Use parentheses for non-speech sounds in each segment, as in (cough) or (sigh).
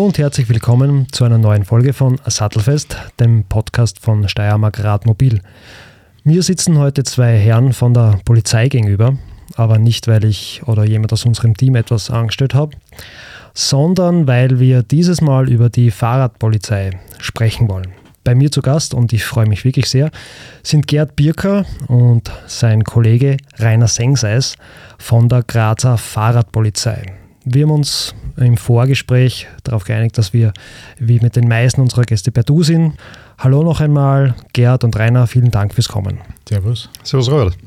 Hallo und herzlich willkommen zu einer neuen Folge von Sattelfest, dem Podcast von Steiermark Radmobil. Mir sitzen heute zwei Herren von der Polizei gegenüber, aber nicht, weil ich oder jemand aus unserem Team etwas angestellt habe, sondern weil wir dieses Mal über die Fahrradpolizei sprechen wollen. Bei mir zu Gast, und ich freue mich wirklich sehr, sind Gerd Birker und sein Kollege Rainer Sengseis von der Grazer Fahrradpolizei. Wir haben uns im Vorgespräch darauf geeinigt, dass wir wie mit den meisten unserer Gäste per Du sind. Hallo noch einmal, Gerd und Rainer, vielen Dank fürs Kommen. Servus. Servus, Robert.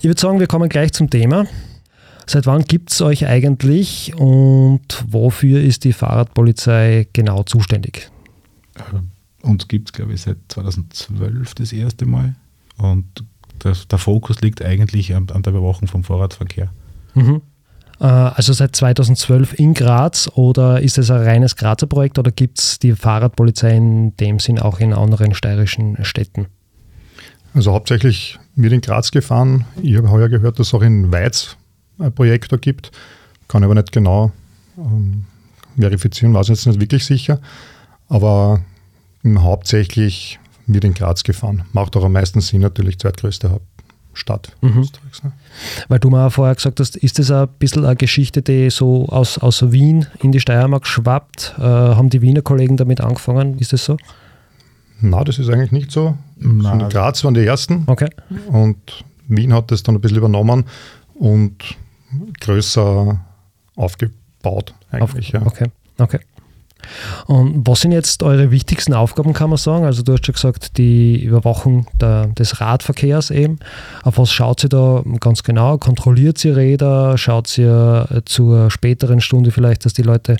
Ich würde sagen, wir kommen gleich zum Thema. Seit wann gibt es euch eigentlich und wofür ist die Fahrradpolizei genau zuständig? Ähm, uns gibt es, glaube ich, seit 2012 das erste Mal. Und das, der Fokus liegt eigentlich an, an der Überwachung vom Fahrradverkehr. Mhm. Äh, also seit 2012 in Graz oder ist es ein reines Grazer Projekt oder gibt es die Fahrradpolizei in dem Sinn auch in anderen steirischen Städten? Also hauptsächlich wird in Graz gefahren. Ich habe heuer gehört, dass es auch in Weiz ein Projekt da gibt. Kann aber nicht genau ähm, verifizieren, weiß jetzt nicht wirklich sicher. Aber hauptsächlich wird in Graz gefahren. Macht auch am meisten Sinn natürlich, zweitgrößte Haupt Stadt mhm. Ne? Weil du mal vorher gesagt hast, ist das ein bisschen eine Geschichte, die so aus, aus Wien in die Steiermark schwappt? Äh, haben die Wiener Kollegen damit angefangen? Ist das so? Na, das ist eigentlich nicht so. Nein. Graz waren die ersten. Okay. Und Wien hat das dann ein bisschen übernommen und größer aufgebaut eigentlich. Auf, ja. Okay. Okay. Und was sind jetzt eure wichtigsten Aufgaben, kann man sagen? Also du hast schon gesagt, die Überwachung der, des Radverkehrs eben. Auf was schaut sie da ganz genau? Kontrolliert sie Räder? Schaut sie zur späteren Stunde vielleicht, dass die Leute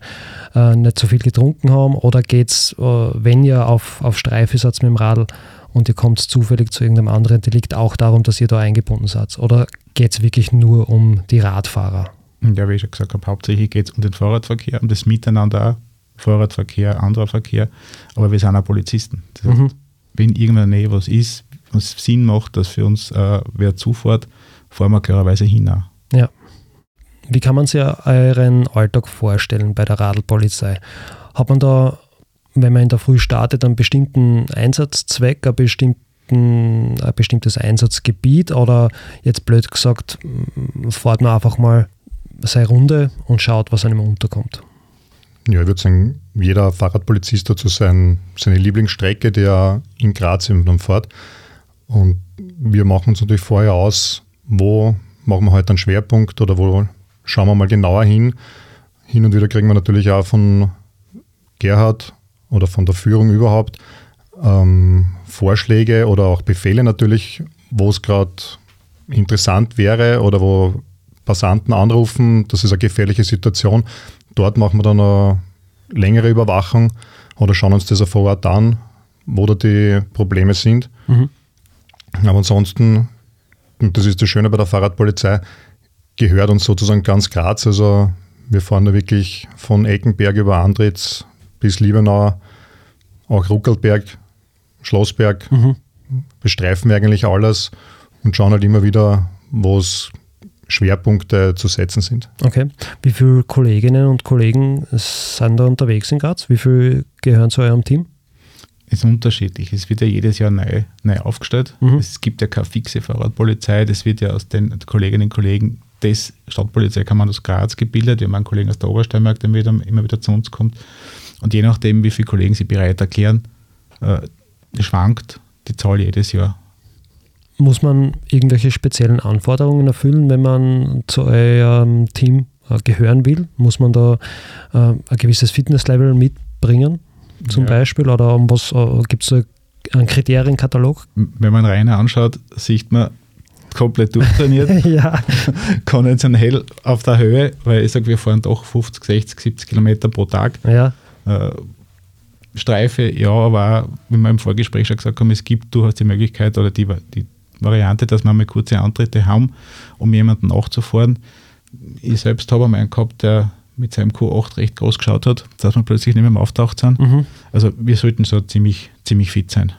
äh, nicht so viel getrunken haben? Oder geht es, äh, wenn ihr auf, auf Streife seid mit dem Radl und ihr kommt zufällig zu irgendeinem anderen Delikt, auch darum, dass ihr da eingebunden seid? Oder geht es wirklich nur um die Radfahrer? Ja, wie ich schon gesagt habe, hauptsächlich geht es um den Fahrradverkehr, um das Miteinander auch Fahrradverkehr, anderer Verkehr, aber wir sind auch Polizisten. Das heißt, mhm. wenn in irgendeiner Nähe was ist, was Sinn macht, dass für uns äh, wer zufährt, fahren wir klarerweise hin. Ja. Wie kann man sich euren Alltag vorstellen bei der Radlpolizei? Hat man da, wenn man in der Früh startet, einen bestimmten Einsatzzweck, einen bestimmten ein bestimmtes Einsatzgebiet oder jetzt blöd gesagt, fährt man einfach mal seine Runde und schaut, was einem unterkommt? Ja, ich würde sagen, jeder Fahrradpolizist hat so sein, seine Lieblingsstrecke, die er in Graz eben dann fährt. Und wir machen uns natürlich vorher aus, wo machen wir heute einen Schwerpunkt oder wo schauen wir mal genauer hin. Hin und wieder kriegen wir natürlich auch von Gerhard oder von der Führung überhaupt ähm, Vorschläge oder auch Befehle natürlich, wo es gerade interessant wäre oder wo Passanten anrufen, das ist eine gefährliche Situation dort machen wir dann eine längere Überwachung oder schauen uns das vor Ort an, wo da die Probleme sind. Mhm. Aber ansonsten, und das ist das Schöne bei der Fahrradpolizei, gehört uns sozusagen ganz Graz. Also wir fahren da wirklich von Eckenberg über Andritz bis Liebenau, auch Ruckelberg, Schlossberg, mhm. bestreifen wir eigentlich alles und schauen halt immer wieder, wo es Schwerpunkte zu setzen sind. Okay. Wie viele Kolleginnen und Kollegen sind da unterwegs in Graz? Wie viele gehören zu eurem Team? Es ist unterschiedlich. Es wird ja jedes Jahr neu, neu aufgestellt. Mhm. Es gibt ja keine fixe Fahrradpolizei. Das wird ja aus den Kolleginnen und Kollegen des Stadtpolizeikommand aus Graz gebildet. Wir haben einen Kollegen aus der Obersteiermark, der wieder, immer wieder zu uns kommt. Und je nachdem, wie viele Kollegen sich bereit erklären, äh, schwankt die Zahl jedes Jahr. Muss man irgendwelche speziellen Anforderungen erfüllen, wenn man zu eurem Team äh, gehören will? Muss man da äh, ein gewisses Fitnesslevel mitbringen, zum ja. Beispiel? Oder um was äh, gibt es einen Kriterienkatalog? Wenn man rein anschaut, sieht man komplett durchtrainiert, (laughs) ja. (laughs) konventionell auf der Höhe, weil ich sage, wir fahren doch 50, 60, 70 Kilometer pro Tag. Ja. Äh, Streife, ja, aber auch, wie wir im Vorgespräch schon gesagt haben, es gibt durchaus die Möglichkeit oder die, die Variante, dass wir mal kurze Antritte haben, um jemanden nachzufahren. Ich selbst habe einen gehabt, der mit seinem Q8 recht groß geschaut hat, dass wir plötzlich nicht mehr auftaucht sind. Mhm. Also wir sollten so ziemlich, ziemlich fit sein.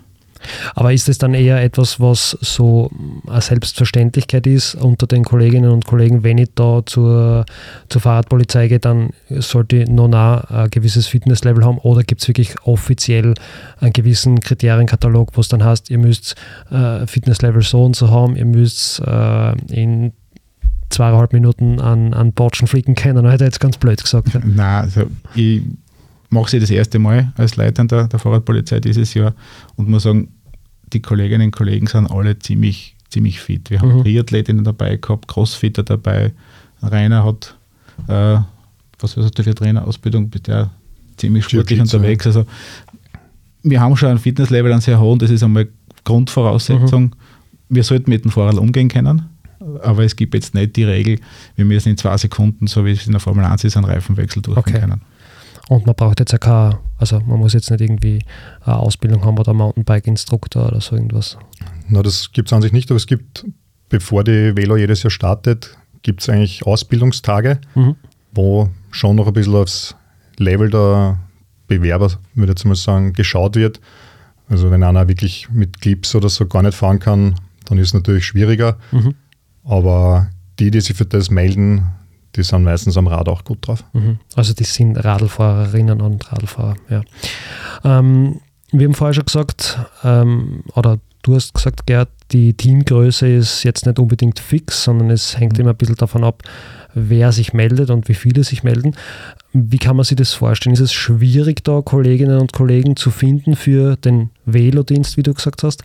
Aber ist es dann eher etwas, was so eine Selbstverständlichkeit ist unter den Kolleginnen und Kollegen, wenn ich da zur, zur Fahrradpolizei gehe, dann sollte ich noch ein gewisses Fitnesslevel haben oder gibt es wirklich offiziell einen gewissen Kriterienkatalog, wo es dann heißt, ihr müsst äh, Fitnesslevel so und so haben, ihr müsst äh, in zweieinhalb Minuten an, an Botschen fliegen können, hätte ich jetzt ganz blöd gesagt. Nein, also ich mache sie das erste Mal als Leitender der Fahrradpolizei dieses Jahr und muss sagen, die Kolleginnen und Kollegen sind alle ziemlich, ziemlich fit. Wir haben mhm. Triathletinnen dabei gehabt, Crossfitter dabei. Rainer hat, äh, was ist das für Trainerausbildung, der ziemlich sportlich unterwegs. Also wir haben schon ein Fitnesslevel an sehr hohen, das ist einmal Grundvoraussetzung. Mhm. Wir sollten mit dem Fahrrad umgehen können, aber es gibt jetzt nicht die Regel, wir müssen in zwei Sekunden, so wie es in der Formel 1 ist, einen Reifenwechsel durchführen okay. können. Und man braucht jetzt ja keine, also man muss jetzt nicht irgendwie eine Ausbildung haben oder Mountainbike-Instruktor oder so irgendwas. Na, das gibt es an sich nicht, aber es gibt, bevor die Velo jedes Jahr startet, gibt es eigentlich Ausbildungstage, mhm. wo schon noch ein bisschen aufs Level der Bewerber, würde ich jetzt mal sagen, geschaut wird. Also wenn einer wirklich mit Clips oder so gar nicht fahren kann, dann ist es natürlich schwieriger. Mhm. Aber die, die sich für das melden, die sind meistens am Rad auch gut drauf. Mhm. Also die sind Radlfahrerinnen und Radlfahrer, ja. Ähm, wir haben vorher schon gesagt, ähm, oder du hast gesagt, Gerd, die Teamgröße ist jetzt nicht unbedingt fix, sondern es hängt mhm. immer ein bisschen davon ab, wer sich meldet und wie viele sich melden. Wie kann man sich das vorstellen? Ist es schwierig, da Kolleginnen und Kollegen zu finden für den Velodienst, wie du gesagt hast?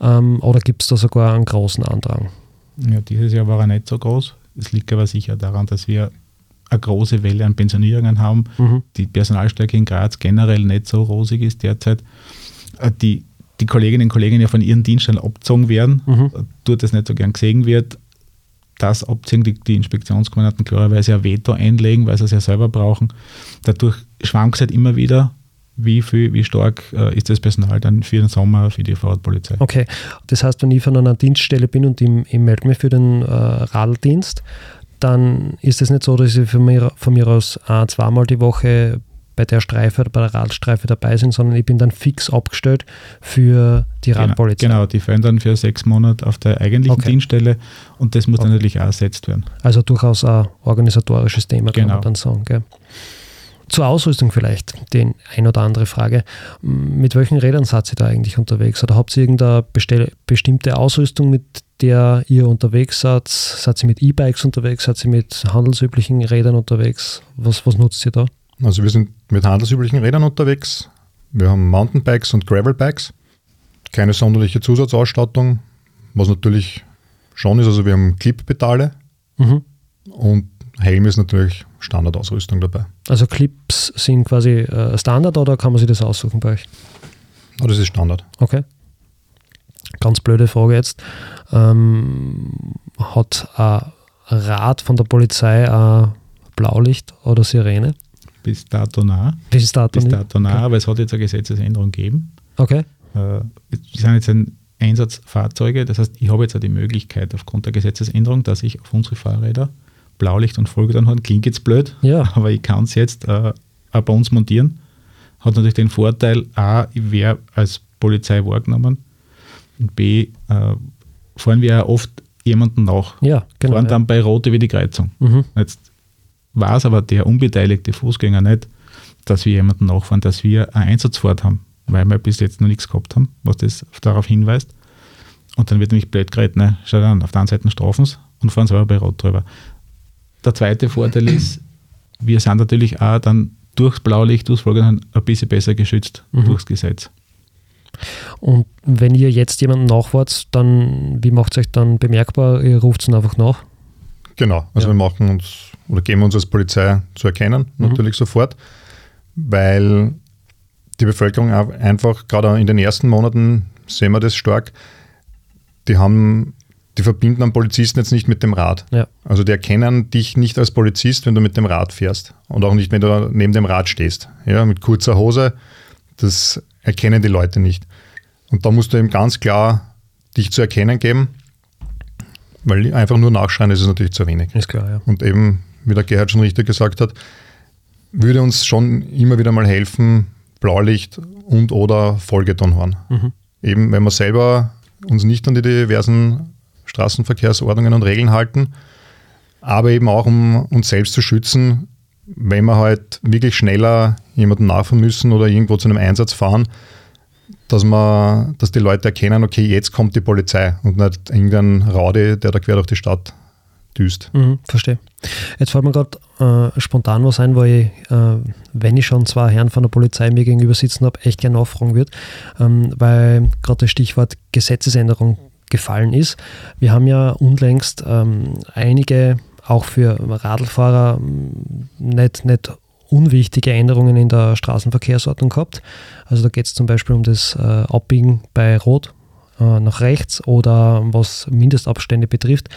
Ähm, oder gibt es da sogar einen großen Andrang? Ja, dieses Jahr war er nicht so groß. Es liegt aber sicher daran, dass wir eine große Welle an Pensionierungen haben. Mhm. Die Personalstärke in Graz generell nicht so rosig ist derzeit. Äh, die, die Kolleginnen und Kollegen ja von ihren Dienststellen abgezogen werden, mhm. Äh, dort das nicht so gern gesehen wird. Das abziehen, die, die Inspektionskommandanten klarerweise ein Veto einlegen, weil sie es ja selber brauchen. Dadurch schwankt es halt immer wieder, wie viel, wie stark äh, ist das Personal dann für den Sommer für die Fahrradpolizei. Okay, das heißt, wenn ich von einer Dienststelle bin und ich, ich melde mich für den äh, Radldienst, dann ist es nicht so, dass ich von mir, von mir aus ein, zweimal die Woche bei der Streife oder bei der Radstreife dabei bin, sondern ich bin dann fix abgestellt für die genau, Radpolizei. Genau, die fallen dann für sechs Monate auf der eigentlichen okay. Dienststelle und das muss okay. dann natürlich auch ersetzt werden. Also durchaus ein organisatorisches Thema, genau. kann man dann sagen. Gell? Zur Ausrüstung vielleicht, die ein oder andere Frage. Mit welchen Rädern seid ihr da eigentlich unterwegs? Oder habt ihr irgendeine bestimmte Ausrüstung, mit der ihr unterwegs seid? Seid ihr mit E-Bikes unterwegs? Seid ihr mit handelsüblichen Rädern unterwegs? Was, was nutzt ihr da? Also wir sind mit handelsüblichen Rädern unterwegs. Wir haben Mountainbikes und Gravelbikes. Keine sonderliche Zusatzausstattung, was natürlich schon ist. Also wir haben Clip-Pedale mhm. und Helm ist natürlich Standardausrüstung dabei. Also Clips sind quasi äh, Standard oder kann man sich das aussuchen bei euch? Oh, das ist Standard. Okay. Ganz blöde Frage jetzt. Ähm, hat ein Rad von der Polizei ein Blaulicht oder Sirene? Bis dato nah. Bis dato, Bis dato nah, okay. aber es hat jetzt eine Gesetzesänderung gegeben. Okay. Äh, wir sind jetzt ein Einsatzfahrzeuge, das heißt, ich habe jetzt auch die Möglichkeit aufgrund der Gesetzesänderung, dass ich auf unsere Fahrräder Blaulicht und Folgeanhorn. Klingt jetzt blöd, ja. aber ich kann es jetzt äh, auch bei uns montieren. Hat natürlich den Vorteil, A, ich wäre als Polizei wahrgenommen und B, äh, fahren wir ja oft jemanden nach. Ja, genau. Fahren dann bei Rot über die Kreuzung. Mhm. Jetzt weiß aber der unbeteiligte Fußgänger nicht, dass wir jemanden nachfahren, dass wir eine Einsatzfahrt haben, weil wir bis jetzt noch nichts gehabt haben, was das darauf hinweist. Und dann wird nämlich blöd geredet, ne? schau dann, auf der einen Seite strafen sie und fahren selber bei Rot drüber. Der zweite Vorteil ist, wir sind natürlich auch dann durchs Blaulicht, durchs Folgen ein bisschen besser geschützt mhm. durchs Gesetz. Und wenn ihr jetzt jemanden nachfahrt, dann wie macht es euch dann bemerkbar? Ihr ruft es einfach nach? Genau, also ja. wir machen uns oder geben uns als Polizei zu erkennen, mhm. natürlich sofort, weil die Bevölkerung einfach, gerade in den ersten Monaten sehen wir das stark, die haben die verbinden einen Polizisten jetzt nicht mit dem Rad. Ja. Also die erkennen dich nicht als Polizist, wenn du mit dem Rad fährst und auch nicht, wenn du neben dem Rad stehst. Ja, mit kurzer Hose, das erkennen die Leute nicht. Und da musst du eben ganz klar dich zu erkennen geben, weil einfach nur nachschreien ist es natürlich zu wenig. Ist klar, ja. Und eben, wie der Gerhard schon richtig gesagt hat, würde uns schon immer wieder mal helfen, Blaulicht und oder Folgetonhorn. Mhm. eben wenn wir selber uns nicht an die diversen Straßenverkehrsordnungen und Regeln halten, aber eben auch um uns selbst zu schützen, wenn wir halt wirklich schneller jemanden nachfahren müssen oder irgendwo zu einem Einsatz fahren, dass, man, dass die Leute erkennen, okay, jetzt kommt die Polizei und nicht irgendein Rowdy, der da quer durch die Stadt düst. Mhm, verstehe. Jetzt fällt mir gerade äh, spontan was ein, wo ich, äh, wenn ich schon zwei Herren von der Polizei mir gegenüber sitzen habe, echt gerne nachfragen würde, ähm, weil gerade das Stichwort Gesetzesänderung gefallen ist. Wir haben ja unlängst ähm, einige auch für Radlfahrer mm, nicht, nicht unwichtige Änderungen in der Straßenverkehrsordnung gehabt. Also da geht es zum Beispiel um das äh, Abbiegen bei Rot äh, nach rechts oder was Mindestabstände betrifft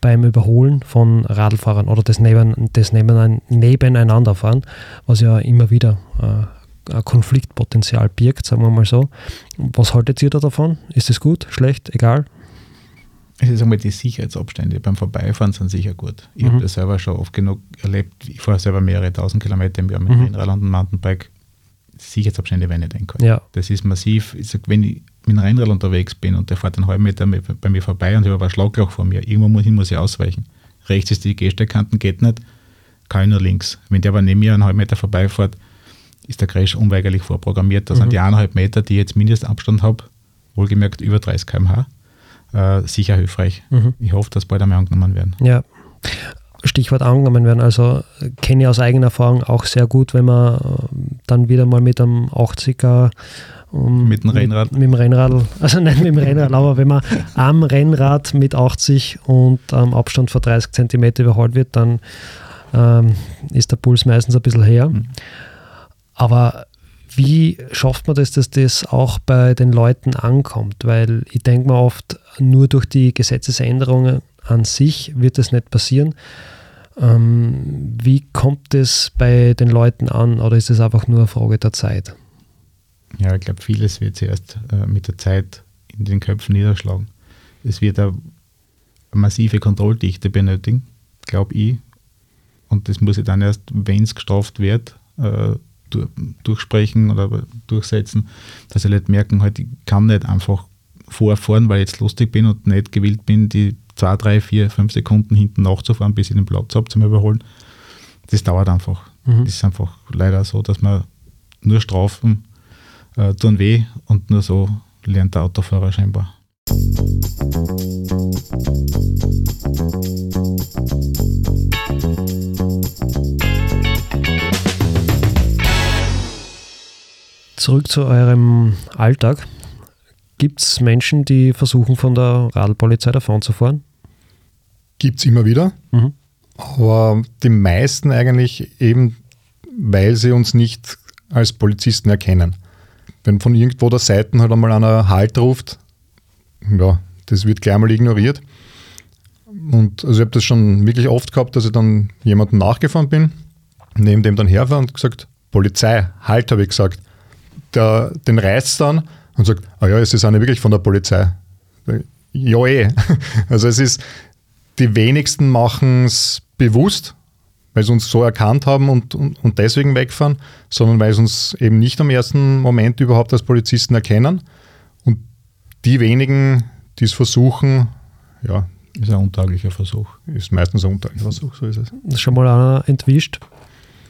beim Überholen von Radlfahrern oder das, Neben, das Nebeneinanderfahren, was ja immer wieder äh, Konfliktpotenzial birgt, sagen wir mal so. Was haltet ihr da davon? Ist es gut, schlecht, egal? Ich sage mal, die Sicherheitsabstände beim Vorbeifahren sind sicher gut. Ich mhm. habe das selber schon oft genug erlebt. Ich fahre selber mehrere tausend Kilometer im Jahr mit mhm. Rennrad und Mountainbike. Sicherheitsabstände werden nicht eingehalten. Ja. Das ist massiv. Ich sag, wenn ich mit einem Rennrad unterwegs bin und der fährt einen halben Meter bei mir vorbei und ich habe ein Schlagloch vor mir, irgendwo muss, muss ich ausweichen. Rechts ist die Gehsteigkanten, geht nicht, kann ich nur links. Wenn der aber neben mir einen halben Meter vorbeifährt, ist der Crash unweigerlich vorprogrammiert. Das mhm. sind die eineinhalb Meter, die ich jetzt Mindestabstand habe, wohlgemerkt über 30 km/h äh, sicher hilfreich. Mhm. Ich hoffe, dass bald einmal angenommen werden. Ja. Stichwort angenommen werden. Also kenne ich aus eigener Erfahrung auch sehr gut, wenn man äh, dann wieder mal mit einem 80er um, mit dem Rennrad? Mit, mit, dem Rennrad, also nicht mit dem Rennrad, aber wenn man am Rennrad mit 80 und am Abstand von 30 cm überholt wird, dann ähm, ist der Puls meistens ein bisschen her. Mhm. Aber wie schafft man das, dass das auch bei den Leuten ankommt? Weil ich denke mir oft, nur durch die Gesetzesänderungen an sich wird das nicht passieren. Ähm, wie kommt es bei den Leuten an oder ist es einfach nur eine Frage der Zeit? Ja, ich glaube, vieles wird zuerst äh, mit der Zeit in den Köpfen niederschlagen. Es wird eine massive Kontrolldichte benötigen, glaube ich. Und das muss ich dann erst, wenn es gestraft wird, äh, durchsprechen oder durchsetzen, dass sie nicht merken, halt, ich kann nicht einfach vorfahren, weil ich jetzt lustig bin und nicht gewillt bin, die zwei, drei, vier, fünf Sekunden hinten nachzufahren, bis ich den Platz habe zum Überholen. Das dauert einfach. Mhm. Das ist einfach leider so, dass man nur Strafen äh, tun weh und nur so lernt der Autofahrer scheinbar. Zurück zu eurem Alltag. Gibt es Menschen, die versuchen, von der Radlpolizei davon zu fahren? Gibt es immer wieder. Mhm. Aber die meisten eigentlich eben, weil sie uns nicht als Polizisten erkennen. Wenn von irgendwo der Seiten halt einmal einer Halt ruft, ja, das wird gleich mal ignoriert. Und also ich habe das schon wirklich oft gehabt, dass ich dann jemanden nachgefahren bin, neben dem dann herfahre und gesagt, Polizei, halt, habe ich gesagt der, den reißt dann und sagt, ah ja, es ist eine wirklich von der Polizei. Ja, eh. (laughs) Also es ist, die wenigsten machen es bewusst, weil sie uns so erkannt haben und, und, und deswegen wegfahren, sondern weil sie uns eben nicht am ersten Moment überhaupt als Polizisten erkennen. Und die wenigen, die es versuchen, ja. Ist ein untauglicher Versuch. Ist meistens ein untauglicher Versuch, so ist es. Ist schon mal einer entwischt?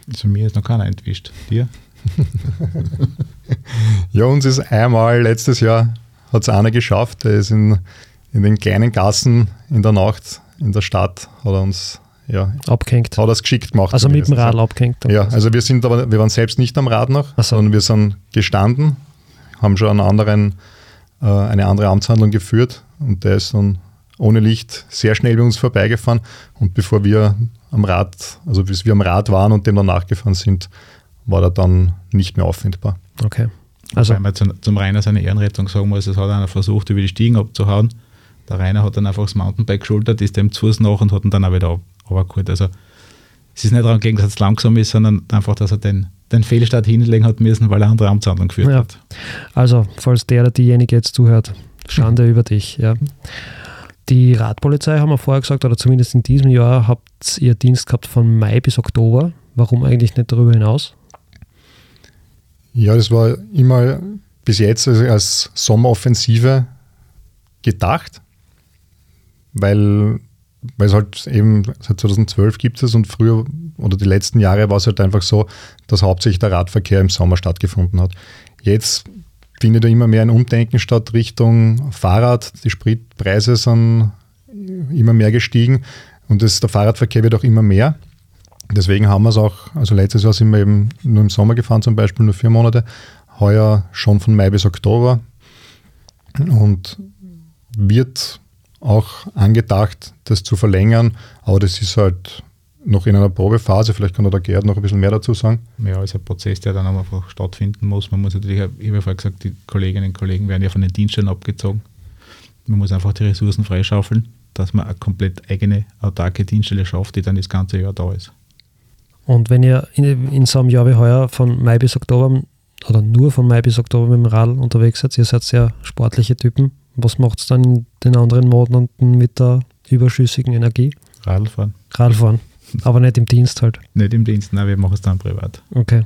Also mir ist noch keiner entwischt. Dir? (laughs) ja, uns ist einmal letztes Jahr, hat es einer geschafft, der ist in, in den kleinen Gassen in der Nacht in der Stadt, hat er uns ja, abgehängt. Hat das geschickt gemacht. Also mit dem Radl abgehängt. Ja, also wir sind aber, wir waren selbst nicht am Rad noch, so. sondern wir sind gestanden, haben schon einen anderen, äh, eine andere Amtshandlung geführt und der ist dann ohne Licht sehr schnell bei uns vorbeigefahren und bevor wir am Rad, also bis wir am Rad waren und dem dann nachgefahren sind, war er dann nicht mehr auffindbar. Okay. Also Weil man zum, zum Rainer seine Ehrenrettung sagen muss, es hat einer versucht, über die Stiegen abzuhauen. Der Rainer hat dann einfach das Mountainbike geschultert, ist dem zu nach und hat ihn dann auch wieder runtergeholt. Also es ist nicht daran gelegen, dass es langsam ist, sondern einfach, dass er den, den Fehlstart hinlegen hat müssen, weil er andere Amtshandlung geführt ja. hat. Also, falls der oder diejenige jetzt zuhört, Schande (laughs) über dich. Ja. Die Radpolizei haben wir vorher gesagt, oder zumindest in diesem Jahr habt ihr Dienst gehabt von Mai bis Oktober. Warum eigentlich nicht darüber hinaus? Ja, das war immer bis jetzt als Sommeroffensive gedacht, weil, weil es halt eben seit 2012 gibt es und früher oder die letzten Jahre war es halt einfach so, dass hauptsächlich der Radverkehr im Sommer stattgefunden hat. Jetzt findet ja immer mehr ein Umdenken statt Richtung Fahrrad. Die Spritpreise sind immer mehr gestiegen und das, der Fahrradverkehr wird auch immer mehr. Deswegen haben wir es auch, also letztes Jahr sind wir eben nur im Sommer gefahren, zum Beispiel nur vier Monate, heuer schon von Mai bis Oktober und wird auch angedacht, das zu verlängern, aber das ist halt noch in einer Probephase, vielleicht kann der Gerd noch ein bisschen mehr dazu sagen. Ja, ist ein Prozess, der dann einfach stattfinden muss. Man muss natürlich, ich habe ja gesagt, die Kolleginnen und Kollegen werden ja von den Dienststellen abgezogen. Man muss einfach die Ressourcen freischaufeln, dass man eine komplett eigene, autarke Dienststelle schafft, die dann das ganze Jahr da ist. Und wenn ihr in, in so einem Jahr wie heuer von Mai bis Oktober oder nur von Mai bis Oktober mit dem Rad unterwegs seid, ihr seid sehr sportliche Typen, was macht es dann in den anderen Monaten mit der überschüssigen Energie? Radfahren. Radfahren. Aber nicht im Dienst halt. Nicht im Dienst, nein, wir machen es dann privat. Okay.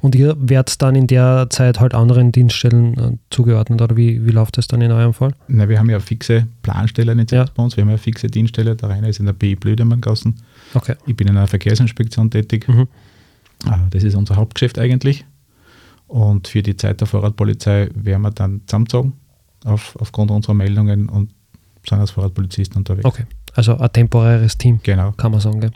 Und ihr werdet dann in der Zeit halt anderen Dienststellen äh, zugeordnet oder wie, wie läuft das dann in eurem Fall? Na, wir haben ja fixe Planstelle ja. bei uns, wir haben ja fixe Dienststelle, der eine ist in der BI Blödemanngassen. Okay. Ich bin in einer Verkehrsinspektion tätig. Mhm. Ah, das ist unser Hauptgeschäft eigentlich. Und für die Zeit der Fahrradpolizei werden wir dann zusammengezogen auf, aufgrund unserer Meldungen und sind als Fahrradpolizisten unterwegs. Okay, also ein temporäres Team, genau. kann man sagen. Gell?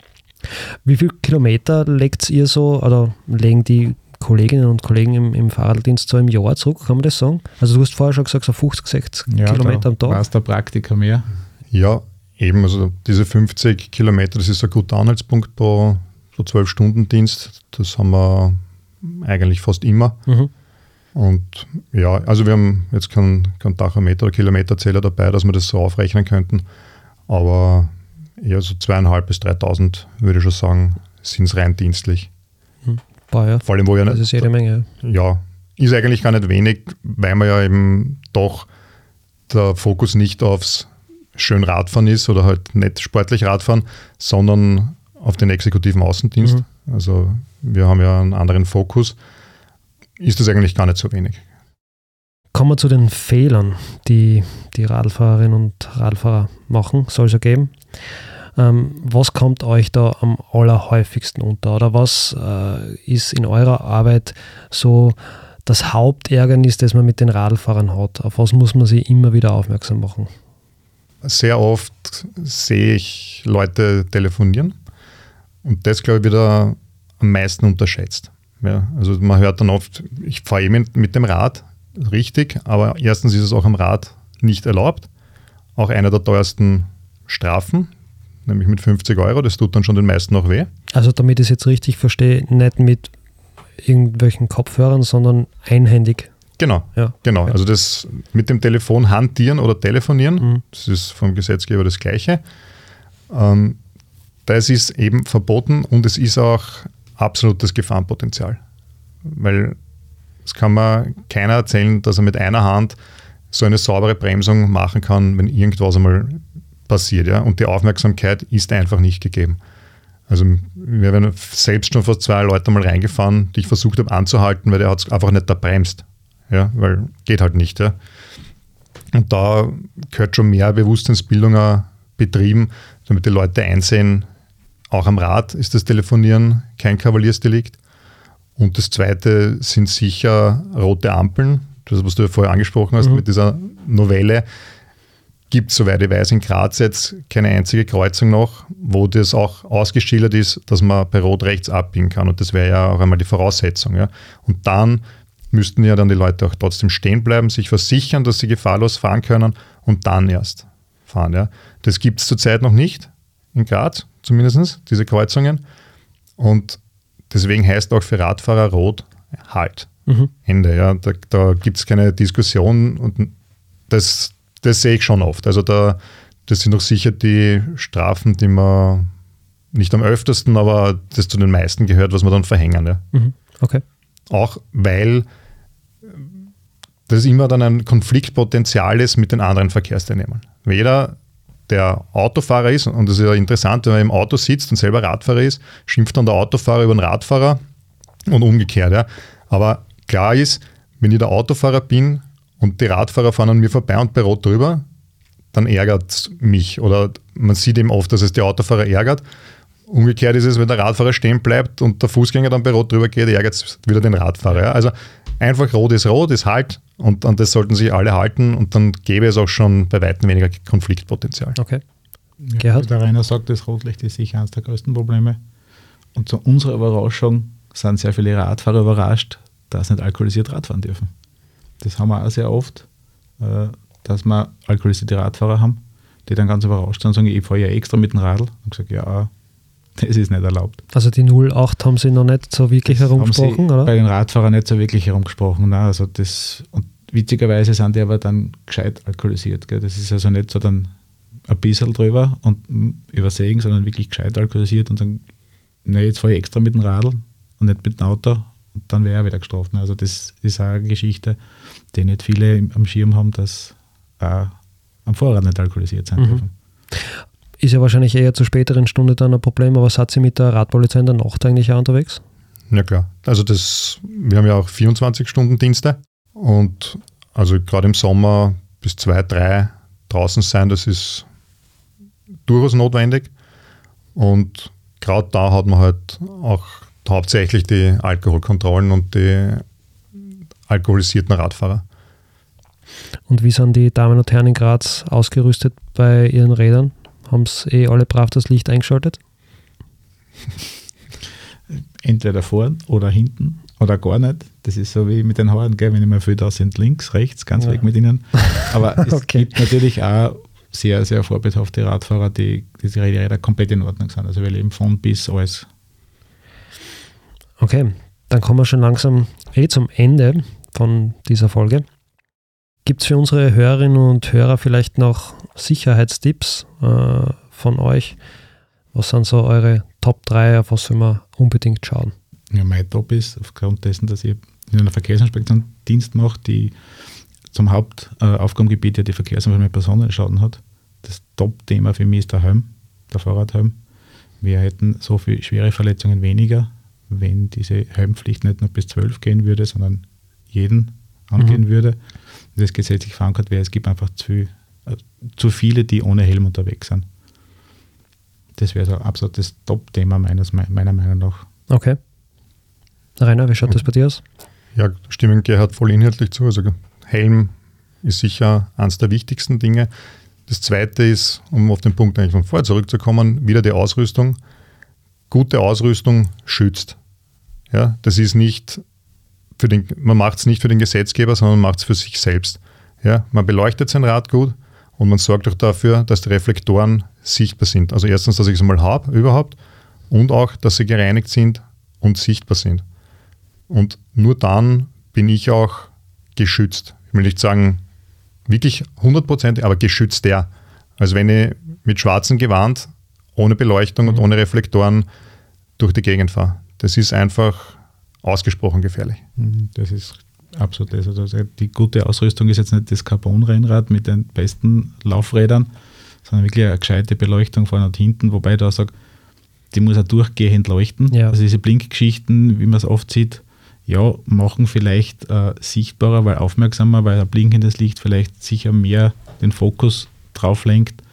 Wie viele Kilometer legt ihr so oder legen die Kolleginnen und Kollegen im, im Fahrraddienst so im Jahr zurück, kann man das sagen? Also du hast vorher schon gesagt, so 50, 60 ja, Kilometer am Tag. War der Praktiker mehr? Ja, eben, also diese 50 Kilometer, das ist ein guter Anhaltspunkt pro so 12 Stunden Dienst. Das haben wir eigentlich fast immer. Mhm. Und ja, also wir haben jetzt keinen kein Tachometer oder Kilometerzähler dabei, dass wir das so aufrechnen könnten. Aber eher so zweieinhalb bis 3.000 würde ich schon sagen, sind es rein dienstlich. Hm. Boah, ja. Vor allem, wo ja das ist jede Menge. Ja, ist eigentlich gar nicht wenig, weil man ja eben doch der Fokus nicht aufs schön Radfahren ist oder halt nicht sportlich Radfahren, sondern auf den exekutiven Außendienst. Mhm. Also wir haben ja einen anderen Fokus. Ist das eigentlich gar nicht so wenig. Kommen wir zu den Fehlern, die die Radfahrerinnen und Radfahrer machen, soll es ja geben. Ähm, was kommt euch da am allerhäufigsten unter? Oder was äh, ist in eurer Arbeit so das Hauptärgernis, das man mit den Radfahrern hat? Auf was muss man sie immer wieder aufmerksam machen? Sehr oft sehe ich Leute telefonieren und das, glaube ich, wieder am meisten unterschätzt. Ja, also man hört dann oft, ich fahre eben mit dem Rad, richtig, aber erstens ist es auch am Rad nicht erlaubt. Auch einer der teuersten Strafen, nämlich mit 50 Euro, das tut dann schon den meisten auch weh. Also damit ich es jetzt richtig verstehe, nicht mit irgendwelchen Kopfhörern, sondern einhändig. Genau, ja. genau. Also das mit dem Telefon hantieren oder telefonieren, mhm. das ist vom Gesetzgeber das Gleiche. Ähm, das ist eben verboten und es ist auch absolutes Gefahrenpotenzial. Weil es kann mir keiner erzählen, dass er mit einer Hand so eine saubere Bremsung machen kann, wenn irgendwas einmal passiert. Ja? Und die Aufmerksamkeit ist einfach nicht gegeben. Also wir haben selbst schon vor zwei Leute mal reingefahren, die ich versucht habe anzuhalten, weil der hat einfach nicht da bremst. Ja? Weil geht halt nicht. Ja? Und da gehört schon mehr Bewusstseinsbildung betrieben, damit die Leute einsehen, auch am Rad ist das Telefonieren kein Kavaliersdelikt. Und das zweite sind sicher rote Ampeln. Das, was du ja vorher angesprochen hast mhm. mit dieser Novelle, gibt es, soweit ich weiß, in Graz jetzt keine einzige Kreuzung noch, wo das auch ausgeschildert ist, dass man bei Rot rechts abbiegen kann. Und das wäre ja auch einmal die Voraussetzung. Ja. Und dann müssten ja dann die Leute auch trotzdem stehen bleiben, sich versichern, dass sie gefahrlos fahren können und dann erst fahren. Ja. Das gibt es zurzeit noch nicht in Graz zumindest, diese Kreuzungen. Und deswegen heißt auch für Radfahrer rot Halt. Mhm. Ende. Ja. Da, da gibt es keine Diskussion und das, das sehe ich schon oft. Also da, das sind doch sicher die Strafen, die man nicht am öftesten, aber das zu den meisten gehört, was man dann verhängen. Ja. Mhm. Okay. Auch weil das immer dann ein Konfliktpotenzial ist mit den anderen Verkehrsteilnehmern. Weder der Autofahrer ist, und das ist ja interessant, wenn man im Auto sitzt und selber Radfahrer ist, schimpft dann der Autofahrer über den Radfahrer und umgekehrt. Ja. Aber klar ist, wenn ich der Autofahrer bin und die Radfahrer fahren an mir vorbei und bei Rot drüber, dann ärgert es mich. Oder man sieht eben oft, dass es die Autofahrer ärgert. Umgekehrt ist es, wenn der Radfahrer stehen bleibt und der Fußgänger dann bei Rot drüber geht, ärgert es wieder den Radfahrer. Ja? Also einfach Rot ist Rot, ist Halt und an das sollten sich alle halten und dann gäbe es auch schon bei weitem weniger Konfliktpotenzial. Okay. Ja, Gerhard? Der Rainer sagt, das Rotlicht ist sicher eines der größten Probleme. Und zu unserer Überraschung sind sehr viele Radfahrer überrascht, dass sie nicht alkoholisiert Radfahren dürfen. Das haben wir auch sehr oft, äh, dass wir alkoholisierte Radfahrer haben, die dann ganz überrascht sind und sagen, ich fahre ja extra mit dem Radl. Und gesagt, ja, das ist nicht erlaubt. Also die 08 haben sie noch nicht so wirklich das herumgesprochen, oder? Bei den Radfahrern nicht so wirklich herumgesprochen. Nein, also das, und witzigerweise sind die aber dann gescheit alkoholisiert. Gell? Das ist also nicht so dann ein bisschen drüber und übersehen, sondern wirklich gescheit alkoholisiert und sagen, na, jetzt fahre ich extra mit dem Radl und nicht mit dem Auto und dann wäre er wieder gestraft. Also das ist auch eine Geschichte, die nicht viele am Schirm haben, dass auch am Vorrat nicht alkoholisiert sein mhm. dürfen. Ist ja wahrscheinlich eher zur späteren Stunde dann ein Problem, aber seid ihr mit der Radpolizei in der Nacht eigentlich auch unterwegs? Ja klar. Also das, wir haben ja auch 24-Stunden-Dienste und also gerade im Sommer bis zwei, drei draußen sein, das ist durchaus notwendig. Und gerade da hat man halt auch hauptsächlich die Alkoholkontrollen und die alkoholisierten Radfahrer. Und wie sind die Damen und Herren in Graz ausgerüstet bei ihren Rädern? Haben sie eh alle brav das Licht eingeschaltet? (laughs) Entweder vorn oder hinten oder gar nicht. Das ist so wie mit den Haaren, gell? wenn ich mal viel da sind, links, rechts, ganz ja. weg mit ihnen. Aber (laughs) es okay. gibt natürlich auch sehr, sehr vorbildhafte Radfahrer, die, die Räder komplett in Ordnung sind. Also wir leben von bis alles. Okay, dann kommen wir schon langsam eh zum Ende von dieser Folge. Gibt es für unsere Hörerinnen und Hörer vielleicht noch Sicherheitstipps äh, von euch? Was sind so eure Top 3, auf was wir wir unbedingt schauen? Ja, mein Top ist, aufgrund dessen, dass ich in einer Verkehrsinspektion Dienst mache, die zum Hauptaufgabengebiet äh, ja die Verkehrsunfälle mit Personenschaden hat. Das Top-Thema für mich ist der Helm, der Fahrradhelm. Wir hätten so viele schwere Verletzungen weniger, wenn diese Helmpflicht nicht nur bis 12 gehen würde, sondern jeden angehen mhm. würde. Das gesetzlich verankert wäre. Es gibt einfach zu, äh, zu viele, die ohne Helm unterwegs sind. Das wäre so absolut das Top-Thema meiner Meinung nach. Okay. Rainer, wie schaut okay. das bei dir aus? Ja, stimmen Gerhard voll inhaltlich zu. Also Helm ist sicher eines der wichtigsten Dinge. Das zweite ist, um auf den Punkt eigentlich von vorher zurückzukommen, wieder die Ausrüstung. Gute Ausrüstung schützt. Ja, das ist nicht für den, man macht es nicht für den Gesetzgeber, sondern man macht es für sich selbst. Ja, man beleuchtet sein Rad gut und man sorgt auch dafür, dass die Reflektoren sichtbar sind. Also erstens, dass ich es mal habe überhaupt und auch, dass sie gereinigt sind und sichtbar sind. Und nur dann bin ich auch geschützt. Ich will nicht sagen, wirklich 100%, aber geschützter. Als wenn ich mit schwarzem Gewand, ohne Beleuchtung und mhm. ohne Reflektoren durch die Gegend fahre. Das ist einfach ausgesprochen gefährlich. Mhm, das ist absolut das. Also die gute Ausrüstung ist jetzt nicht das Carbon-Rennrad mit den besten Laufrädern, sondern wirklich eine gescheite Beleuchtung vorne und hinten, wobei ich da sage, die muss auch durchgehend leuchten. Ja. Also diese Blinkgeschichten, wie man es oft sieht, ja, machen vielleicht äh, sichtbarer, weil aufmerksamer, weil ein blinkendes Licht vielleicht sicher mehr den Fokus drauf lenkt,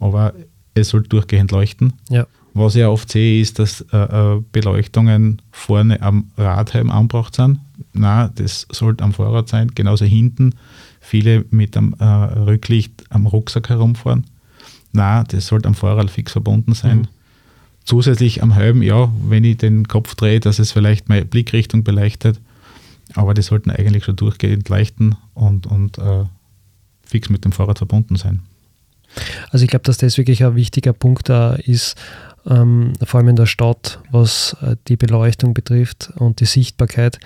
aber es soll durchgehend leuchten. Ja. Was ich ja oft sehe, ist, dass äh, äh, Beleuchtungen vorne am Radhelm angebracht sind. Na, das sollte am Fahrrad sein, genauso hinten. Viele mit dem äh, Rücklicht am Rucksack herumfahren. Na, das sollte am Fahrrad fix verbunden sein. Mhm zusätzlich am Helm, ja, wenn ich den Kopf drehe, dass es vielleicht meine Blickrichtung beleuchtet. Aber die sollten eigentlich schon durchgehend leuchten und, und äh, fix mit dem Fahrrad verbunden sein. Also ich glaube, dass das wirklich ein wichtiger Punkt da ist, ähm, vor allem in der Stadt, was äh, die Beleuchtung betrifft und die Sichtbarkeit.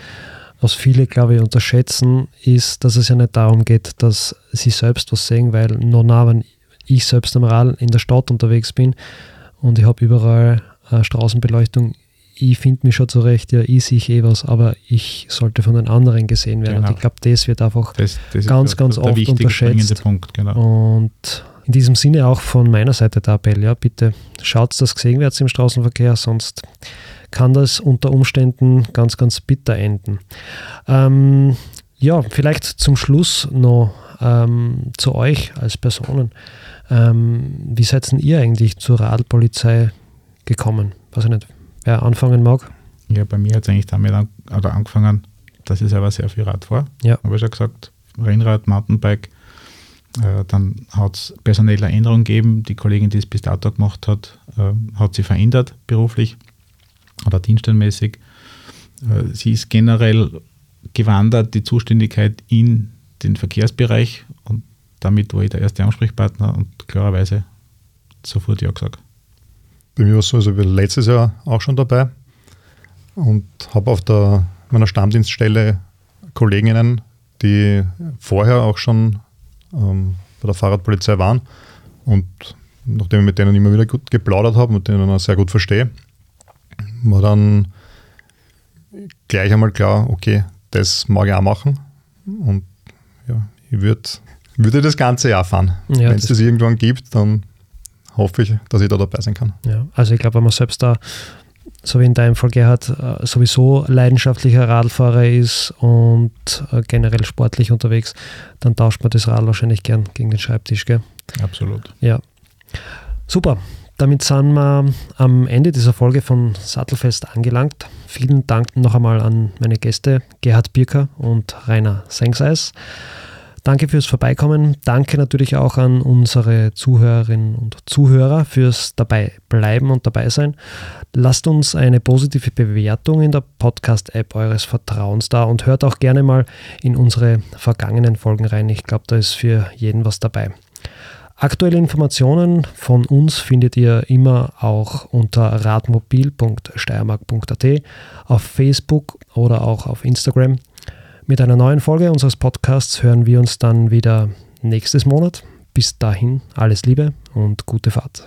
Was viele, glaube ich, unterschätzen, ist, dass es ja nicht darum geht, dass sie selbst was sehen, weil nur nah, wenn ich selbst am Rad in der Stadt unterwegs bin, und ich habe überall äh, Straßenbeleuchtung. Ich finde mich schon zurecht, ja, ich sehe eh was, aber ich sollte von den anderen gesehen werden. Genau. Und ich glaube, das wird einfach das, das ganz, ganz oft unterschätzt. Punkt, genau. Und in diesem Sinne auch von meiner Seite der Appell, ja, bitte schaut, dass gesehen wird im Straßenverkehr, sonst kann das unter Umständen ganz, ganz bitter enden. Ähm, Ja, vielleicht zum Schluss noch ähm, zu euch als Personen. Ähm, wie seid ihr eigentlich zur Radpolizei gekommen? Weiß ich nicht, wer anfangen mag? Ja, bei mir hat es eigentlich damit an, oder angefangen, dass ich selber sehr viel Rad fahre. Ja. Habe ich schon gesagt, Rennrad, Mountainbike. Äh, dann hat es personelle Änderungen gegeben. Die Kollegin, die es bis dato gemacht hat, äh, hat sich verändert beruflich oder dienststellenmäßig. Äh, sie ist generell gewandert, die Zuständigkeit in den Verkehrsbereich und damit war ich der erste Ansprechpartner und klarerweise sofort Ja gesagt. Bei mir war es so, also ich war letztes Jahr auch schon dabei und habe auf der, meiner Stammdienststelle Kolleginnen, die vorher auch schon ähm, bei der Fahrradpolizei waren und nachdem ich mit denen immer wieder gut geplaudert habe und denen auch sehr gut verstehe, war dann gleich einmal klar, okay, das mag ich auch machen und ja, ich würde würde das ganze Jahr fahren. Ja, Wenn es das irgendwann gibt, dann hoffe ich, dass ich da dabei sein kann. Ja, also ich glaube, wenn man selbst da, so wie in deinem Fall Gerhard, äh, sowieso leidenschaftlicher Radfahrer ist und äh, generell sportlich unterwegs, dann tauscht man das Rad wahrscheinlich gern gegen den Schreibtisch, gell? Absolut. Ja. Super. Damit sind wir am Ende dieser Folge von Sattelfest angelangt. Vielen Dank noch einmal an meine Gäste Gerhard Birker und Rainer Sengseis. Danke fürs Vorbeikommen. Danke natürlich auch an unsere Zuhörerinnen und Zuhörer fürs dabei bleiben und dabei sein. Lasst uns eine positive Bewertung in der Podcast-App eures Vertrauens da und hört auch gerne mal in unsere vergangenen Folgen rein. Ich glaube, da ist für jeden was dabei. Aktuelle Informationen von uns findet ihr immer auch unter radmobil.steiermark.at, auf Facebook oder auch auf Instagram. Mit einer neuen Folge unseres Podcasts hören wir uns dann wieder nächstes Monat. Bis dahin alles Liebe und gute Fahrt.